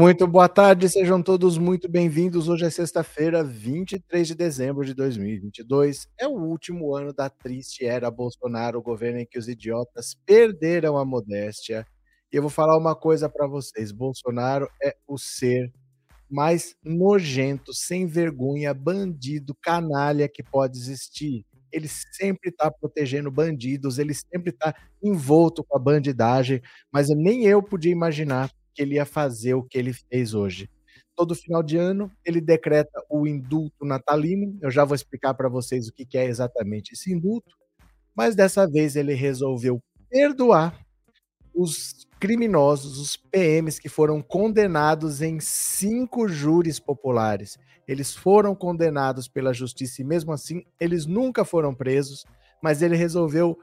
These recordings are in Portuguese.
Muito boa tarde, sejam todos muito bem-vindos. Hoje é sexta-feira, 23 de dezembro de 2022. É o último ano da triste era Bolsonaro, o governo em que os idiotas perderam a modéstia. E eu vou falar uma coisa para vocês: Bolsonaro é o ser mais nojento, sem vergonha, bandido, canalha que pode existir. Ele sempre está protegendo bandidos, ele sempre está envolto com a bandidagem, mas nem eu podia imaginar que ele ia fazer o que ele fez hoje. Todo final de ano, ele decreta o indulto natalino. Eu já vou explicar para vocês o que é exatamente esse indulto, mas dessa vez ele resolveu perdoar os criminosos, os PMs que foram condenados em cinco júris populares. Eles foram condenados pela justiça e, mesmo assim, eles nunca foram presos, mas ele resolveu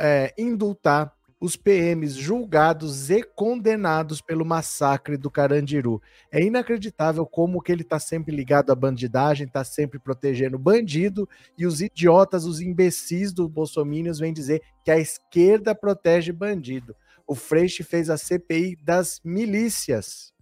é, indultar os PMs julgados e condenados pelo massacre do Carandiru. É inacreditável como que ele está sempre ligado à bandidagem, está sempre protegendo bandido, e os idiotas, os imbecis do Bolsominions vêm dizer que a esquerda protege bandido. O Freixo fez a CPI das milícias.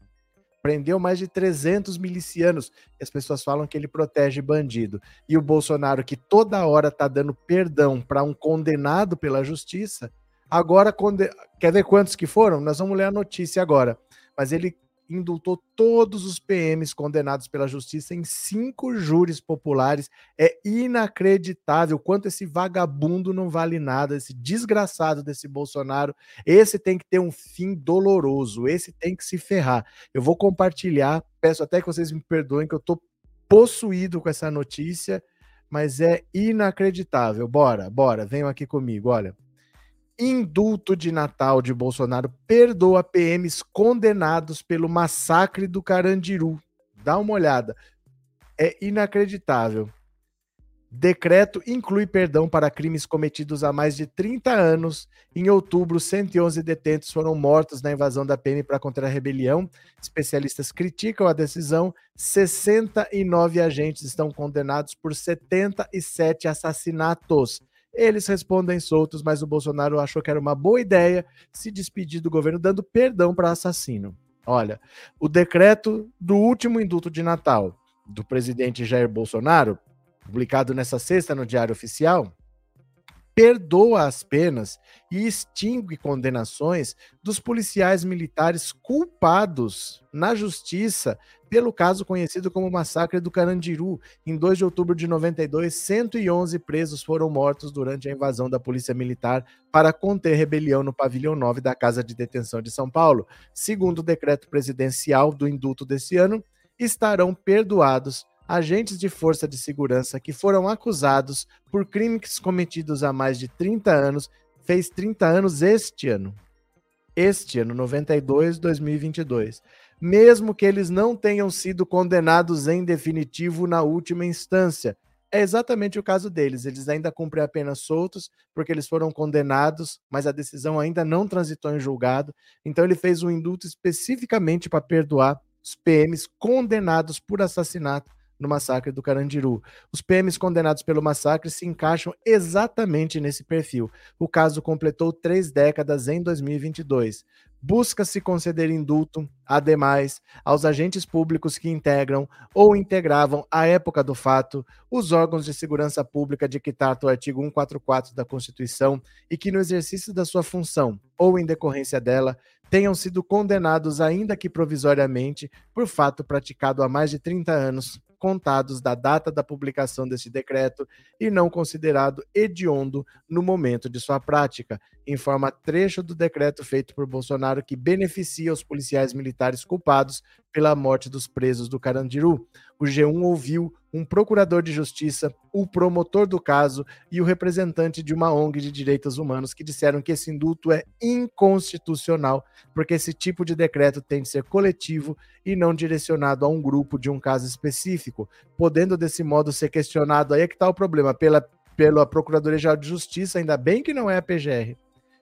Prendeu mais de 300 milicianos. E as pessoas falam que ele protege bandido. E o Bolsonaro, que toda hora está dando perdão para um condenado pela justiça, Agora, quando... quer ver quantos que foram? Nós vamos ler a notícia agora. Mas ele indultou todos os PMs condenados pela justiça em cinco júris populares. É inacreditável quanto esse vagabundo não vale nada, esse desgraçado desse Bolsonaro. Esse tem que ter um fim doloroso, esse tem que se ferrar. Eu vou compartilhar, peço até que vocês me perdoem que eu tô possuído com essa notícia, mas é inacreditável. Bora, bora, venham aqui comigo, olha indulto de Natal de Bolsonaro perdoa PMs condenados pelo massacre do Carandiru. Dá uma olhada. É inacreditável. Decreto inclui perdão para crimes cometidos há mais de 30 anos. Em outubro, 111 detentos foram mortos na invasão da PM para contra a rebelião. Especialistas criticam a decisão. 69 agentes estão condenados por 77 assassinatos. Eles respondem soltos, mas o Bolsonaro achou que era uma boa ideia se despedir do governo dando perdão para assassino. Olha, o decreto do último indulto de Natal do presidente Jair Bolsonaro, publicado nessa sexta no Diário Oficial, perdoa as penas e extingue condenações dos policiais militares culpados na justiça pelo caso conhecido como Massacre do Carandiru. Em 2 de outubro de 92, 111 presos foram mortos durante a invasão da Polícia Militar para conter rebelião no pavilhão 9 da Casa de Detenção de São Paulo. Segundo o decreto presidencial do indulto desse ano, estarão perdoados agentes de força de segurança que foram acusados por crimes cometidos há mais de 30 anos, fez 30 anos este ano. Este ano, 92, 2022. Mesmo que eles não tenham sido condenados em definitivo na última instância. É exatamente o caso deles. Eles ainda cumprem a pena soltos, porque eles foram condenados, mas a decisão ainda não transitou em julgado. Então, ele fez um indulto especificamente para perdoar os PMs condenados por assassinato no massacre do Carandiru. Os PMs condenados pelo massacre se encaixam exatamente nesse perfil. O caso completou três décadas em 2022. Busca-se conceder indulto, ademais, aos agentes públicos que integram ou integravam, à época do fato, os órgãos de segurança pública de que trata o artigo 144 da Constituição e que, no exercício da sua função ou em decorrência dela, tenham sido condenados, ainda que provisoriamente, por fato praticado há mais de 30 anos contados da data da publicação deste decreto e não considerado hediondo no momento de sua prática, informa trecho do decreto feito por Bolsonaro que beneficia os policiais militares culpados pela morte dos presos do Carandiru. O G1 ouviu um procurador de justiça, o promotor do caso e o representante de uma ONG de direitos humanos que disseram que esse indulto é inconstitucional, porque esse tipo de decreto tem de ser coletivo e não direcionado a um grupo de um caso específico, podendo desse modo ser questionado. Aí é que está o problema, pela, pela Procuradoria-Geral de Justiça, ainda bem que não é a PGR,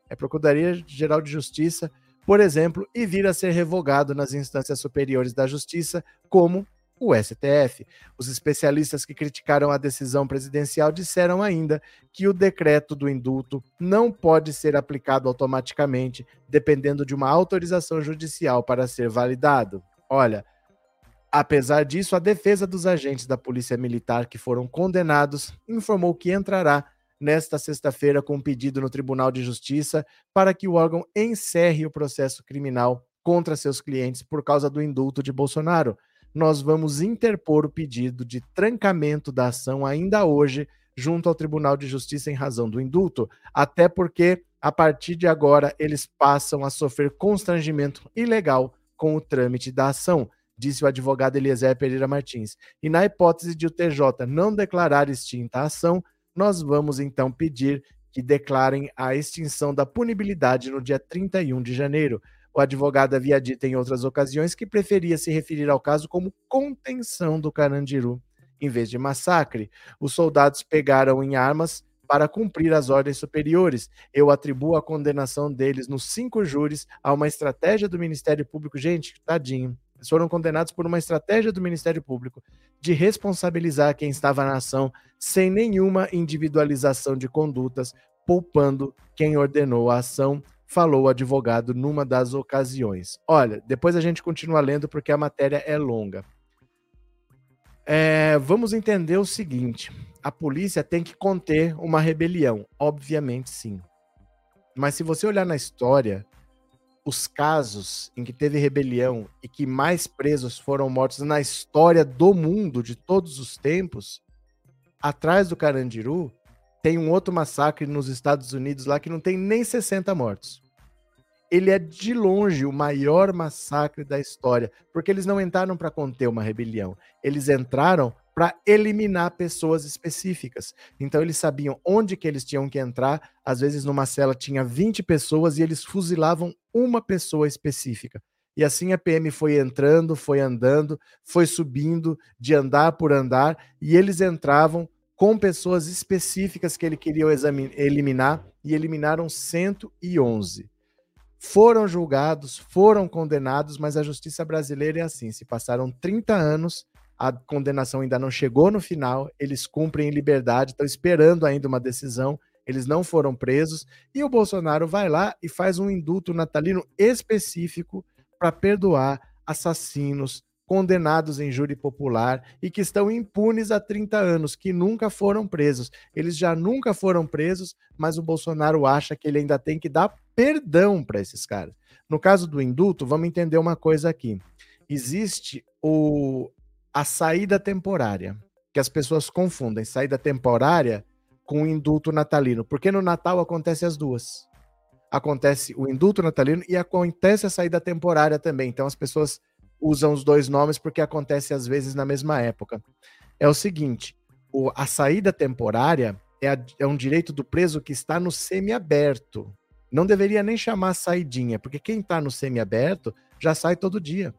é a Procuradoria-Geral de Justiça, por exemplo, e vir a ser revogado nas instâncias superiores da Justiça, como o STF. Os especialistas que criticaram a decisão presidencial disseram ainda que o decreto do indulto não pode ser aplicado automaticamente, dependendo de uma autorização judicial para ser validado. Olha, apesar disso, a defesa dos agentes da Polícia Militar que foram condenados informou que entrará nesta sexta-feira com um pedido no Tribunal de Justiça para que o órgão encerre o processo criminal contra seus clientes por causa do indulto de Bolsonaro nós vamos interpor o pedido de trancamento da ação ainda hoje junto ao Tribunal de Justiça em razão do indulto, até porque a partir de agora eles passam a sofrer constrangimento ilegal com o trâmite da ação, disse o advogado Eliezer Pereira Martins. E na hipótese de o TJ não declarar extinta a ação, nós vamos então pedir que declarem a extinção da punibilidade no dia 31 de janeiro. O advogado havia dito em outras ocasiões que preferia se referir ao caso como contenção do Carandiru, em vez de massacre. Os soldados pegaram em armas para cumprir as ordens superiores. Eu atribuo a condenação deles nos cinco júris a uma estratégia do Ministério Público. Gente, tadinho. Eles foram condenados por uma estratégia do Ministério Público de responsabilizar quem estava na ação sem nenhuma individualização de condutas, poupando quem ordenou a ação falou o advogado numa das ocasiões. Olha, depois a gente continua lendo porque a matéria é longa. É, vamos entender o seguinte: a polícia tem que conter uma rebelião, obviamente sim. Mas se você olhar na história, os casos em que teve rebelião e que mais presos foram mortos na história do mundo de todos os tempos, atrás do Carandiru, tem um outro massacre nos Estados Unidos lá que não tem nem 60 mortos. Ele é de longe o maior massacre da história, porque eles não entraram para conter uma rebelião, eles entraram para eliminar pessoas específicas. Então eles sabiam onde que eles tinham que entrar. Às vezes numa cela tinha 20 pessoas e eles fuzilavam uma pessoa específica. E assim a PM foi entrando, foi andando, foi subindo de andar por andar e eles entravam com pessoas específicas que ele queria eliminar e eliminaram 111. Foram julgados, foram condenados, mas a justiça brasileira é assim: se passaram 30 anos, a condenação ainda não chegou no final, eles cumprem em liberdade, estão esperando ainda uma decisão, eles não foram presos, e o Bolsonaro vai lá e faz um indulto natalino específico para perdoar assassinos, condenados em júri popular e que estão impunes há 30 anos, que nunca foram presos. Eles já nunca foram presos, mas o Bolsonaro acha que ele ainda tem que dar perdão para esses caras. No caso do indulto, vamos entender uma coisa aqui. Existe o, a saída temporária, que as pessoas confundem saída temporária com o indulto natalino, porque no Natal acontece as duas. Acontece o indulto natalino e acontece a saída temporária também. Então as pessoas usam os dois nomes porque acontece às vezes na mesma época. É o seguinte: o, a saída temporária é, a, é um direito do preso que está no semiaberto. Não deveria nem chamar saidinha, porque quem está no semiaberto já sai todo dia.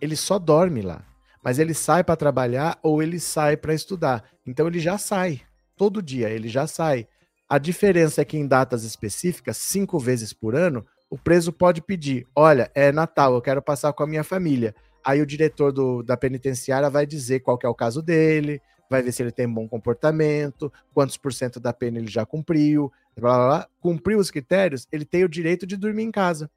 Ele só dorme lá. Mas ele sai para trabalhar ou ele sai para estudar. Então ele já sai. Todo dia ele já sai. A diferença é que em datas específicas, cinco vezes por ano, o preso pode pedir: olha, é Natal, eu quero passar com a minha família. Aí o diretor do, da penitenciária vai dizer qual é o caso dele, vai ver se ele tem bom comportamento, quantos por cento da pena ele já cumpriu, blá, blá, blá. cumpriu os critérios, ele tem o direito de dormir em casa.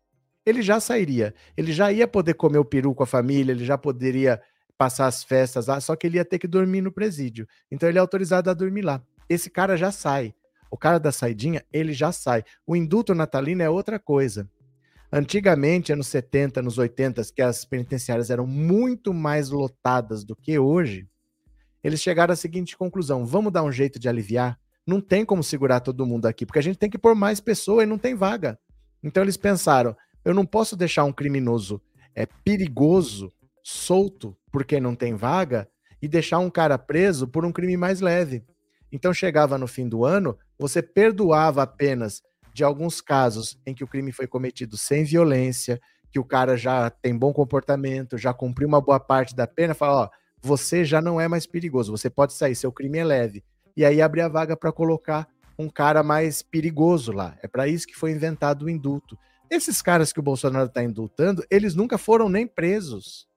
Ele já sairia, ele já ia poder comer o peru com a família, ele já poderia passar as festas lá, só que ele ia ter que dormir no presídio. Então ele é autorizado a dormir lá. Esse cara já sai. O cara da saidinha, ele já sai. O indulto natalino é outra coisa. Antigamente, anos 70, anos 80, que as penitenciárias eram muito mais lotadas do que hoje, eles chegaram à seguinte conclusão: vamos dar um jeito de aliviar? Não tem como segurar todo mundo aqui, porque a gente tem que pôr mais pessoas e não tem vaga. Então eles pensaram: eu não posso deixar um criminoso é perigoso solto porque não tem vaga e deixar um cara preso por um crime mais leve. Então chegava no fim do ano, você perdoava apenas de alguns casos em que o crime foi cometido sem violência, que o cara já tem bom comportamento, já cumpriu uma boa parte da pena, fala, ó, você já não é mais perigoso, você pode sair, seu crime é leve. E aí abrir a vaga para colocar um cara mais perigoso lá. É para isso que foi inventado o indulto. Esses caras que o Bolsonaro está indultando, eles nunca foram nem presos.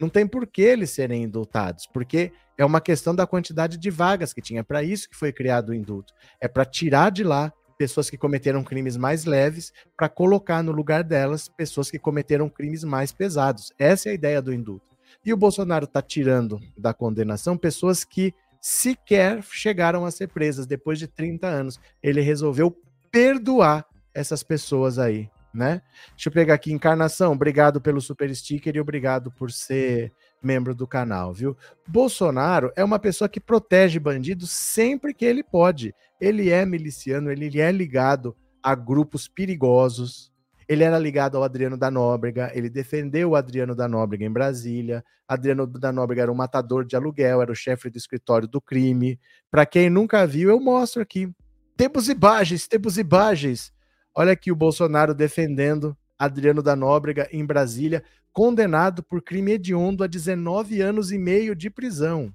Não tem por que eles serem indultados, porque é uma questão da quantidade de vagas que tinha. É para isso que foi criado o indulto. É para tirar de lá pessoas que cometeram crimes mais leves para colocar no lugar delas pessoas que cometeram crimes mais pesados. Essa é a ideia do indulto. E o Bolsonaro está tirando da condenação pessoas que sequer chegaram a ser presas depois de 30 anos. Ele resolveu perdoar essas pessoas aí, né? Deixa eu pegar aqui, Encarnação, obrigado pelo super sticker e obrigado por ser membro do canal, viu? Bolsonaro é uma pessoa que protege bandidos sempre que ele pode. Ele é miliciano, ele é ligado a grupos perigosos. Ele era ligado ao Adriano da Nóbrega, ele defendeu o Adriano da Nóbrega em Brasília. Adriano da Nóbrega era um matador de aluguel, era o chefe do escritório do crime. Para quem nunca viu, eu mostro aqui. Tempos e bages, tempos e bages. Olha aqui o Bolsonaro defendendo Adriano da Nóbrega em Brasília condenado por crime hediondo a 19 anos e meio de prisão.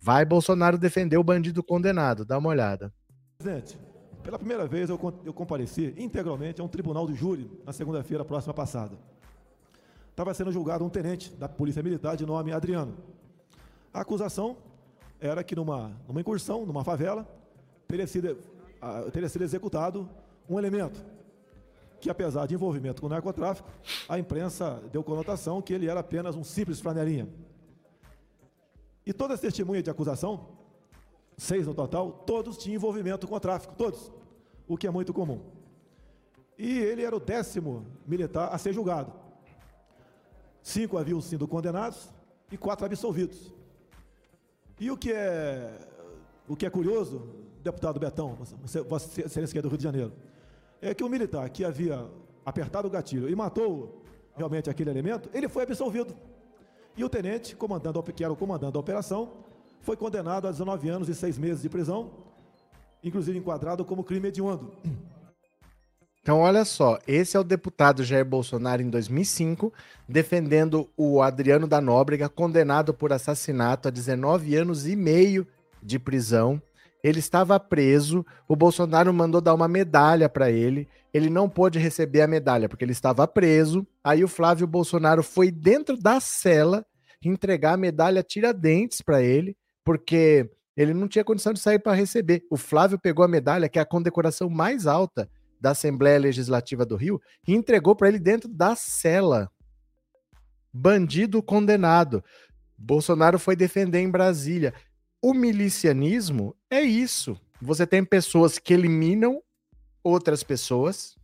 Vai Bolsonaro defender o bandido condenado, dá uma olhada. Presidente, pela primeira vez eu, eu compareci integralmente a um tribunal de júri na segunda-feira próxima passada. Estava sendo julgado um tenente da Polícia Militar de nome Adriano. A acusação era que numa, numa incursão, numa favela, teria sido, teria sido executado um elemento que, apesar de envolvimento com narcotráfico, a imprensa deu conotação que ele era apenas um simples flanelinha. E todas as testemunhas de acusação, seis no total, todos tinham envolvimento com o tráfico, todos, o que é muito comum. E ele era o décimo militar a ser julgado. Cinco haviam sido condenados e quatro absolvidos. E o que é, o que é curioso, deputado Betão, você, você, você é do Rio de Janeiro, é que o militar que havia apertado o gatilho e matou realmente aquele elemento, ele foi absolvido. E o tenente, comandando, que era o comandante da operação, foi condenado a 19 anos e 6 meses de prisão, inclusive enquadrado como crime hediondo. Então, olha só, esse é o deputado Jair Bolsonaro em 2005, defendendo o Adriano da Nóbrega, condenado por assassinato a 19 anos e meio de prisão ele estava preso, o Bolsonaro mandou dar uma medalha para ele, ele não pôde receber a medalha porque ele estava preso. Aí o Flávio Bolsonaro foi dentro da cela entregar a medalha Tiradentes para ele, porque ele não tinha condição de sair para receber. O Flávio pegou a medalha, que é a condecoração mais alta da Assembleia Legislativa do Rio, e entregou para ele dentro da cela. Bandido condenado. Bolsonaro foi defender em Brasília. O milicianismo é isso. Você tem pessoas que eliminam outras pessoas.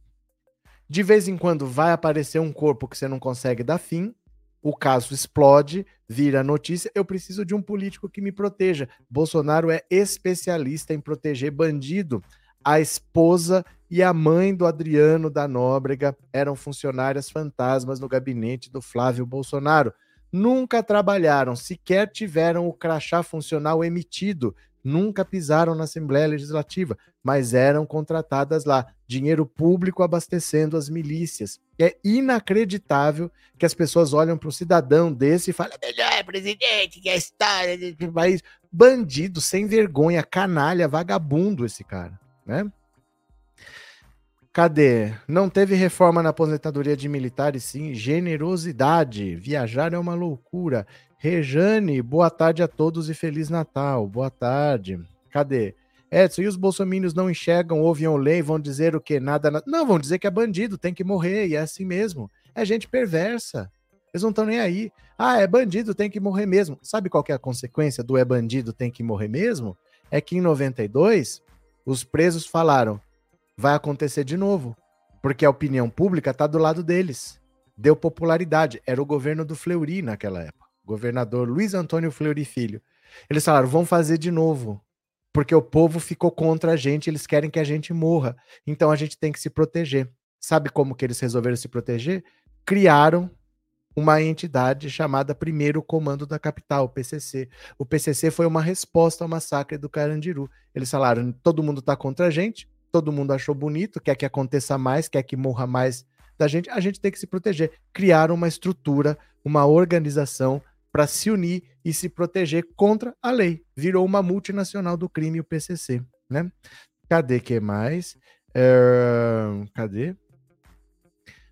De vez em quando vai aparecer um corpo que você não consegue dar fim. O caso explode, vira notícia. Eu preciso de um político que me proteja. Bolsonaro é especialista em proteger bandido. A esposa e a mãe do Adriano da Nóbrega eram funcionárias fantasmas no gabinete do Flávio Bolsonaro nunca trabalharam, sequer tiveram o crachá funcional emitido, nunca pisaram na Assembleia Legislativa, mas eram contratadas lá, dinheiro público abastecendo as milícias. É inacreditável que as pessoas olham para um cidadão desse e falam: melhor presidente que a história desse país. Bandido, sem vergonha, canalha, vagabundo esse cara, né? Cadê? Não teve reforma na aposentadoria de militares, sim. Generosidade. Viajar é uma loucura. Rejane, boa tarde a todos e Feliz Natal. Boa tarde. Cadê? Edson, e os bolsomínios não enxergam, ouvem ou leem, vão dizer o que? Nada, nada. Não, vão dizer que é bandido, tem que morrer, e é assim mesmo. É gente perversa. Eles não estão nem aí. Ah, é bandido, tem que morrer mesmo. Sabe qual é a consequência do é bandido, tem que morrer mesmo? É que em 92, os presos falaram: vai acontecer de novo, porque a opinião pública está do lado deles. Deu popularidade. Era o governo do Fleury naquela época. Governador Luiz Antônio Fleury Filho. Eles falaram: vão fazer de novo, porque o povo ficou contra a gente, eles querem que a gente morra. Então a gente tem que se proteger. Sabe como que eles resolveram se proteger? Criaram uma entidade chamada Primeiro Comando da Capital, o PCC. O PCC foi uma resposta ao massacre do Carandiru. Eles falaram: todo mundo está contra a gente, todo mundo achou bonito, quer que aconteça mais, quer que morra mais da gente, a gente tem que se proteger. Criaram uma estrutura, uma organização para se unir e se proteger contra a lei. Virou uma multinacional do crime, o PCC, né? Cadê que mais? É... Cadê?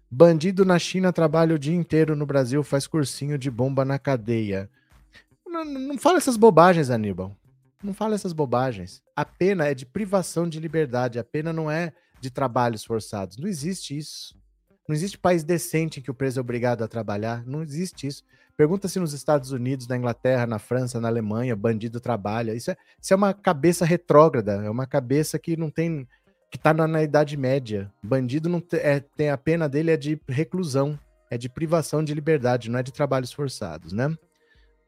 Bandido na China trabalha o dia inteiro no Brasil, faz cursinho de bomba na cadeia. Não, não fala essas bobagens, Aníbal. Não fala essas bobagens. A pena é de privação de liberdade. A pena não é de trabalhos forçados. Não existe isso. Não existe país decente em que o preso é obrigado a trabalhar. Não existe isso. Pergunta se nos Estados Unidos, na Inglaterra, na França, na Alemanha, bandido trabalha. Isso é, isso é uma cabeça retrógrada. É uma cabeça que não tem que está na, na, Idade Média. Bandido não te, é, tem a pena dele é de reclusão, é de privação de liberdade, não é de trabalhos forçados, né?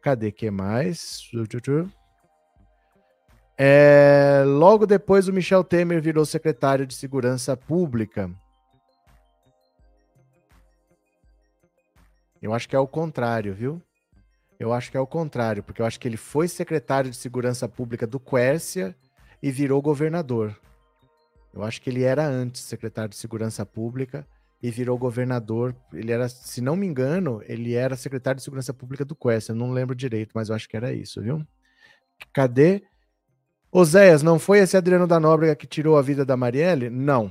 Cadê que mais? É, logo depois o Michel Temer virou secretário de Segurança Pública. Eu acho que é o contrário, viu? Eu acho que é o contrário, porque eu acho que ele foi secretário de Segurança Pública do Quércia e virou governador. Eu acho que ele era antes secretário de Segurança Pública e virou governador. Ele era, se não me engano, ele era secretário de Segurança Pública do Quest. Eu não lembro direito, mas eu acho que era isso, viu? Cadê? Oséias, não foi esse Adriano da Nóbrega que tirou a vida da Marielle? Não.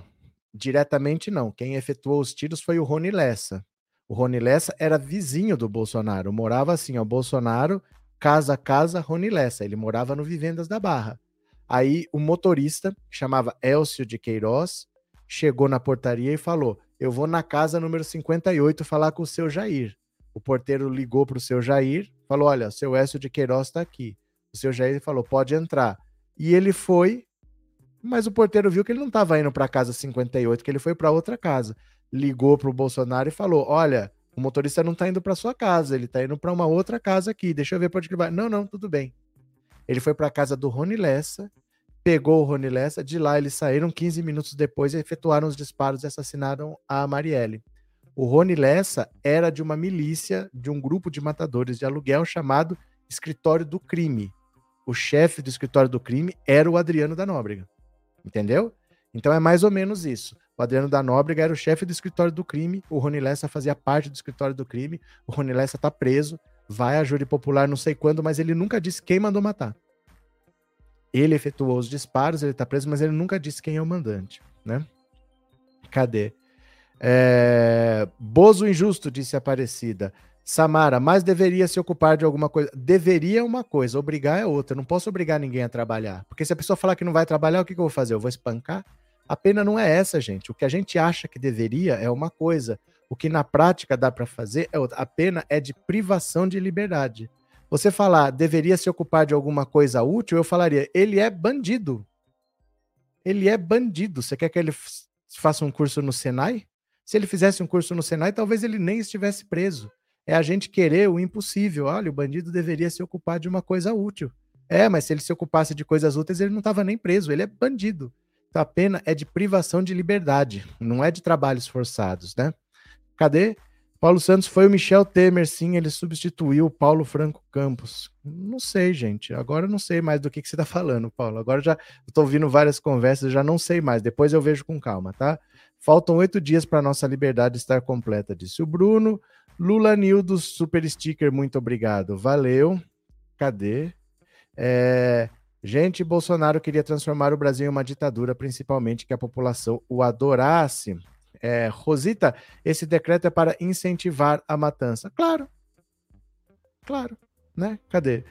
Diretamente não. Quem efetuou os tiros foi o Rony Lessa. O Rony Lessa era vizinho do Bolsonaro. Morava assim, ó, Bolsonaro, casa a casa, Rony Lessa. Ele morava no Vivendas da Barra. Aí o motorista, que chamava Elcio de Queiroz, chegou na portaria e falou: Eu vou na casa número 58 falar com o seu Jair. O porteiro ligou para o seu Jair, falou: Olha, seu Elcio de Queiroz está aqui. O seu Jair falou: Pode entrar. E ele foi, mas o porteiro viu que ele não estava indo para a casa 58, que ele foi para outra casa. Ligou para o Bolsonaro e falou: Olha, o motorista não está indo para sua casa, ele está indo para uma outra casa aqui. Deixa eu ver para onde ele vai. Não, não, tudo bem. Ele foi para a casa do Rony Lessa, pegou o Rony Lessa, de lá eles saíram 15 minutos depois e efetuaram os disparos e assassinaram a Marielle. O Rony Lessa era de uma milícia, de um grupo de matadores de aluguel chamado Escritório do Crime. O chefe do Escritório do Crime era o Adriano da Nóbrega. Entendeu? Então é mais ou menos isso. O Adriano da Nóbrega era o chefe do Escritório do Crime, o Rony Lessa fazia parte do Escritório do Crime, o Rony Lessa tá preso, vai a júri popular não sei quando, mas ele nunca disse quem mandou matar. Ele efetuou os disparos, ele tá preso, mas ele nunca disse quem é o mandante, né? Cadê? É... Bozo injusto, disse Aparecida. Samara, mas deveria se ocupar de alguma coisa. Deveria é uma coisa, obrigar é outra. Eu não posso obrigar ninguém a trabalhar. Porque se a pessoa falar que não vai trabalhar, o que, que eu vou fazer? Eu vou espancar? A pena não é essa, gente. O que a gente acha que deveria é uma coisa. O que na prática dá para fazer é outra. A pena é de privação de liberdade. Você falar deveria se ocupar de alguma coisa útil, eu falaria ele é bandido. Ele é bandido. Você quer que ele faça um curso no Senai? Se ele fizesse um curso no Senai, talvez ele nem estivesse preso. É a gente querer o impossível. Olha, o bandido deveria se ocupar de uma coisa útil. É, mas se ele se ocupasse de coisas úteis, ele não estava nem preso. Ele é bandido. Então a pena é de privação de liberdade, não é de trabalhos forçados, né? Cadê? Paulo Santos foi o Michel Temer, sim, ele substituiu o Paulo Franco Campos. Não sei, gente. Agora não sei mais do que, que você está falando, Paulo. Agora já estou ouvindo várias conversas, já não sei mais. Depois eu vejo com calma, tá? Faltam oito dias para nossa liberdade estar completa, disse o Bruno. Lula Nildo, super sticker, muito obrigado. Valeu. Cadê? É... Gente, Bolsonaro queria transformar o Brasil em uma ditadura, principalmente que a população o adorasse. É, Rosita, esse decreto é para incentivar a matança. Claro. Claro. Né? Cadê?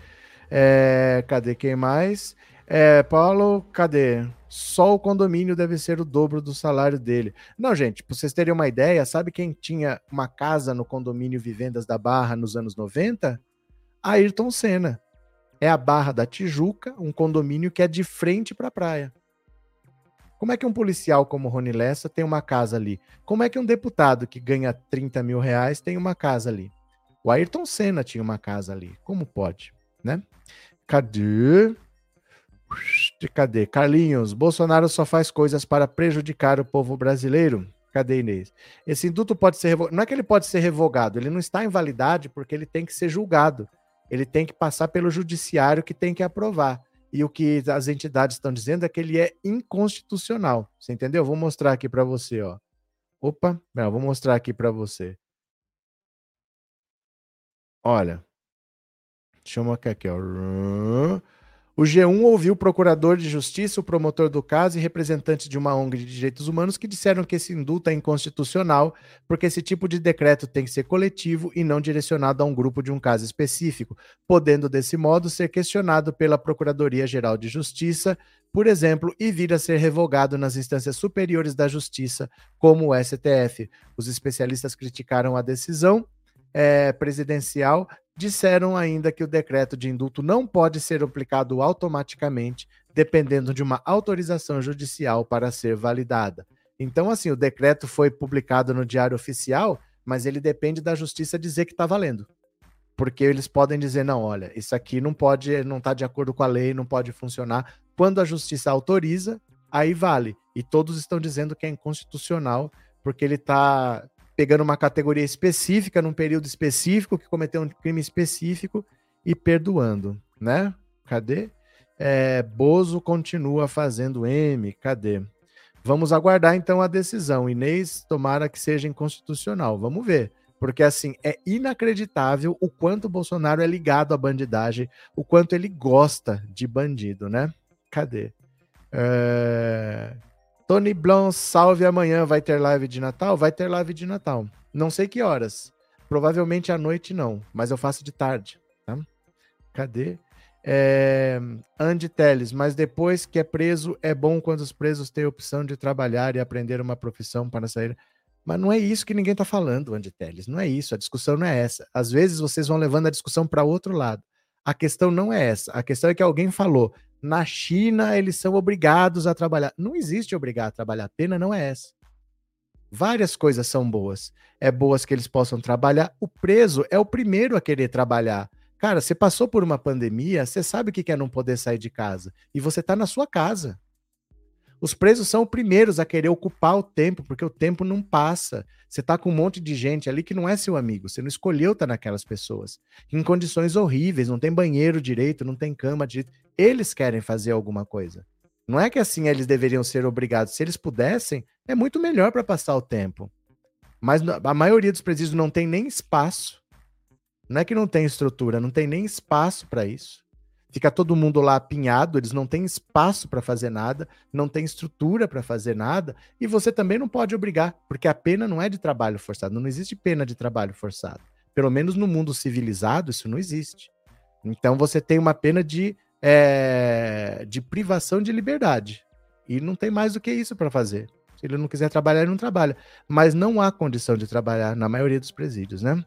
É, cadê quem mais? É, Paulo, cadê? Só o condomínio deve ser o dobro do salário dele. Não, gente, para vocês terem uma ideia, sabe quem tinha uma casa no condomínio Vivendas da Barra nos anos 90? Ayrton Senna. É a Barra da Tijuca, um condomínio que é de frente para a praia. Como é que um policial como Rony Lessa tem uma casa ali? Como é que um deputado que ganha 30 mil reais tem uma casa ali? O Ayrton Senna tinha uma casa ali. Como pode, né? Cadê? Cadê? Carlinhos, Bolsonaro só faz coisas para prejudicar o povo brasileiro. Cadê Inês? Esse indulto pode ser revogado. Não é que ele pode ser revogado, ele não está em validade porque ele tem que ser julgado. Ele tem que passar pelo judiciário que tem que aprovar. E o que as entidades estão dizendo é que ele é inconstitucional. Você entendeu? Vou mostrar aqui para você, ó. Opa, não, vou mostrar aqui para você. Olha. Deixa eu marcar aqui, ó. O G1 ouviu o procurador de justiça, o promotor do caso e representantes de uma ONG de direitos humanos que disseram que esse indulto é inconstitucional, porque esse tipo de decreto tem que ser coletivo e não direcionado a um grupo de um caso específico, podendo desse modo ser questionado pela Procuradoria-Geral de Justiça, por exemplo, e vir a ser revogado nas instâncias superiores da Justiça, como o STF. Os especialistas criticaram a decisão é, presidencial disseram ainda que o decreto de indulto não pode ser aplicado automaticamente, dependendo de uma autorização judicial para ser validada. Então, assim, o decreto foi publicado no Diário Oficial, mas ele depende da justiça dizer que está valendo. Porque eles podem dizer, não, olha, isso aqui não pode, não está de acordo com a lei, não pode funcionar. Quando a justiça autoriza, aí vale. E todos estão dizendo que é inconstitucional, porque ele está pegando uma categoria específica, num período específico, que cometeu um crime específico e perdoando, né? Cadê? É, Bozo continua fazendo M, cadê? Vamos aguardar então a decisão. Inês, tomara que seja inconstitucional. Vamos ver. Porque assim, é inacreditável o quanto o Bolsonaro é ligado à bandidagem, o quanto ele gosta de bandido, né? Cadê? É... Tony Blon, salve amanhã. Vai ter live de Natal? Vai ter live de Natal. Não sei que horas. Provavelmente à noite não, mas eu faço de tarde. Tá? Cadê? É, Andy Teles, mas depois que é preso, é bom quando os presos têm a opção de trabalhar e aprender uma profissão para sair. Mas não é isso que ninguém está falando, Andy Teles. Não é isso. A discussão não é essa. Às vezes vocês vão levando a discussão para outro lado. A questão não é essa. A questão é que alguém falou: na China eles são obrigados a trabalhar. Não existe obrigar a trabalhar, a pena não é essa. Várias coisas são boas. É boas que eles possam trabalhar. O preso é o primeiro a querer trabalhar. Cara, você passou por uma pandemia, você sabe o que é não poder sair de casa. E você está na sua casa. Os presos são os primeiros a querer ocupar o tempo, porque o tempo não passa. Você está com um monte de gente ali que não é seu amigo. Você não escolheu estar tá naquelas pessoas. Em condições horríveis, não tem banheiro direito, não tem cama direito. Eles querem fazer alguma coisa. Não é que assim eles deveriam ser obrigados. Se eles pudessem, é muito melhor para passar o tempo. Mas a maioria dos presídios não tem nem espaço. Não é que não tem estrutura, não tem nem espaço para isso. Fica todo mundo lá apinhado, eles não têm espaço para fazer nada, não tem estrutura para fazer nada, e você também não pode obrigar, porque a pena não é de trabalho forçado, não existe pena de trabalho forçado. Pelo menos no mundo civilizado, isso não existe. Então você tem uma pena de, é, de privação de liberdade. E não tem mais do que isso para fazer. Se ele não quiser trabalhar, ele não trabalha. Mas não há condição de trabalhar na maioria dos presídios, né?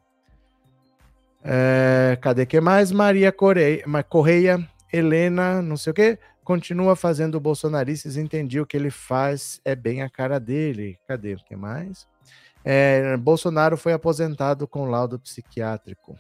É, cadê que mais? Maria Correia, Correia, Helena, não sei o que, continua fazendo bolsonaristas, entendi o que ele faz, é bem a cara dele. Cadê o que mais? É, Bolsonaro foi aposentado com laudo psiquiátrico.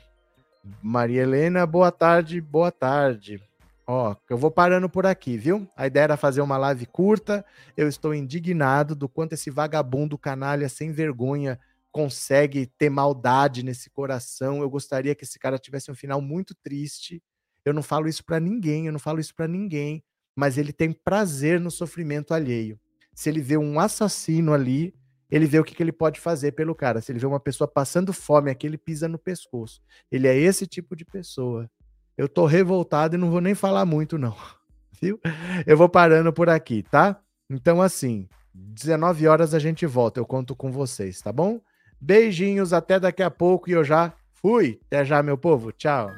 Maria Helena, boa tarde, boa tarde. Ó, eu vou parando por aqui, viu? A ideia era fazer uma live curta. Eu estou indignado do quanto esse vagabundo canalha sem vergonha consegue ter maldade nesse coração. Eu gostaria que esse cara tivesse um final muito triste. Eu não falo isso para ninguém, eu não falo isso para ninguém, mas ele tem prazer no sofrimento alheio. Se ele vê um assassino ali, ele vê o que, que ele pode fazer pelo cara. Se ele vê uma pessoa passando fome aqui, ele pisa no pescoço. Ele é esse tipo de pessoa. Eu tô revoltado e não vou nem falar muito, não. Viu? Eu vou parando por aqui, tá? Então, assim, 19 horas a gente volta. Eu conto com vocês, tá bom? Beijinhos, até daqui a pouco e eu já fui. Até já, meu povo. Tchau.